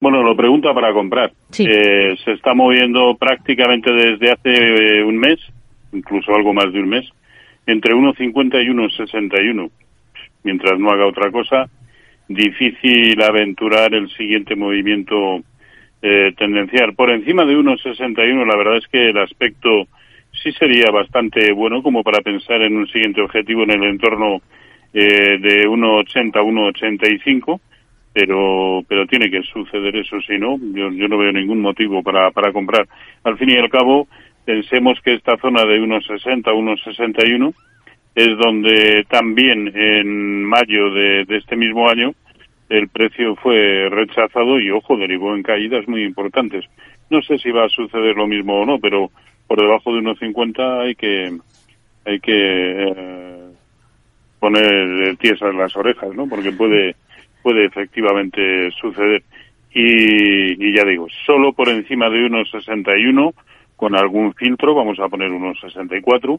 Bueno, lo pregunta para comprar. Eh, se está moviendo prácticamente desde hace eh, un mes, incluso algo más de un mes, entre 1,50 y 1,61. Mientras no haga otra cosa, difícil aventurar el siguiente movimiento eh, tendencial. Por encima de 1,61, la verdad es que el aspecto sí sería bastante bueno como para pensar en un siguiente objetivo en el entorno eh, de 1,80 a 1,85 pero pero tiene que suceder eso si no yo, yo no veo ningún motivo para, para comprar. Al fin y al cabo pensemos que esta zona de 1,60 a 1,61 es donde también en mayo de, de este mismo año el precio fue rechazado y ojo derivó en caídas muy importantes. No sé si va a suceder lo mismo o no pero por debajo de 1,50 hay que hay que eh, poner tiesas las orejas no porque puede puede efectivamente suceder. Y, ya digo, solo por encima de unos 61, con algún filtro, vamos a poner unos 64,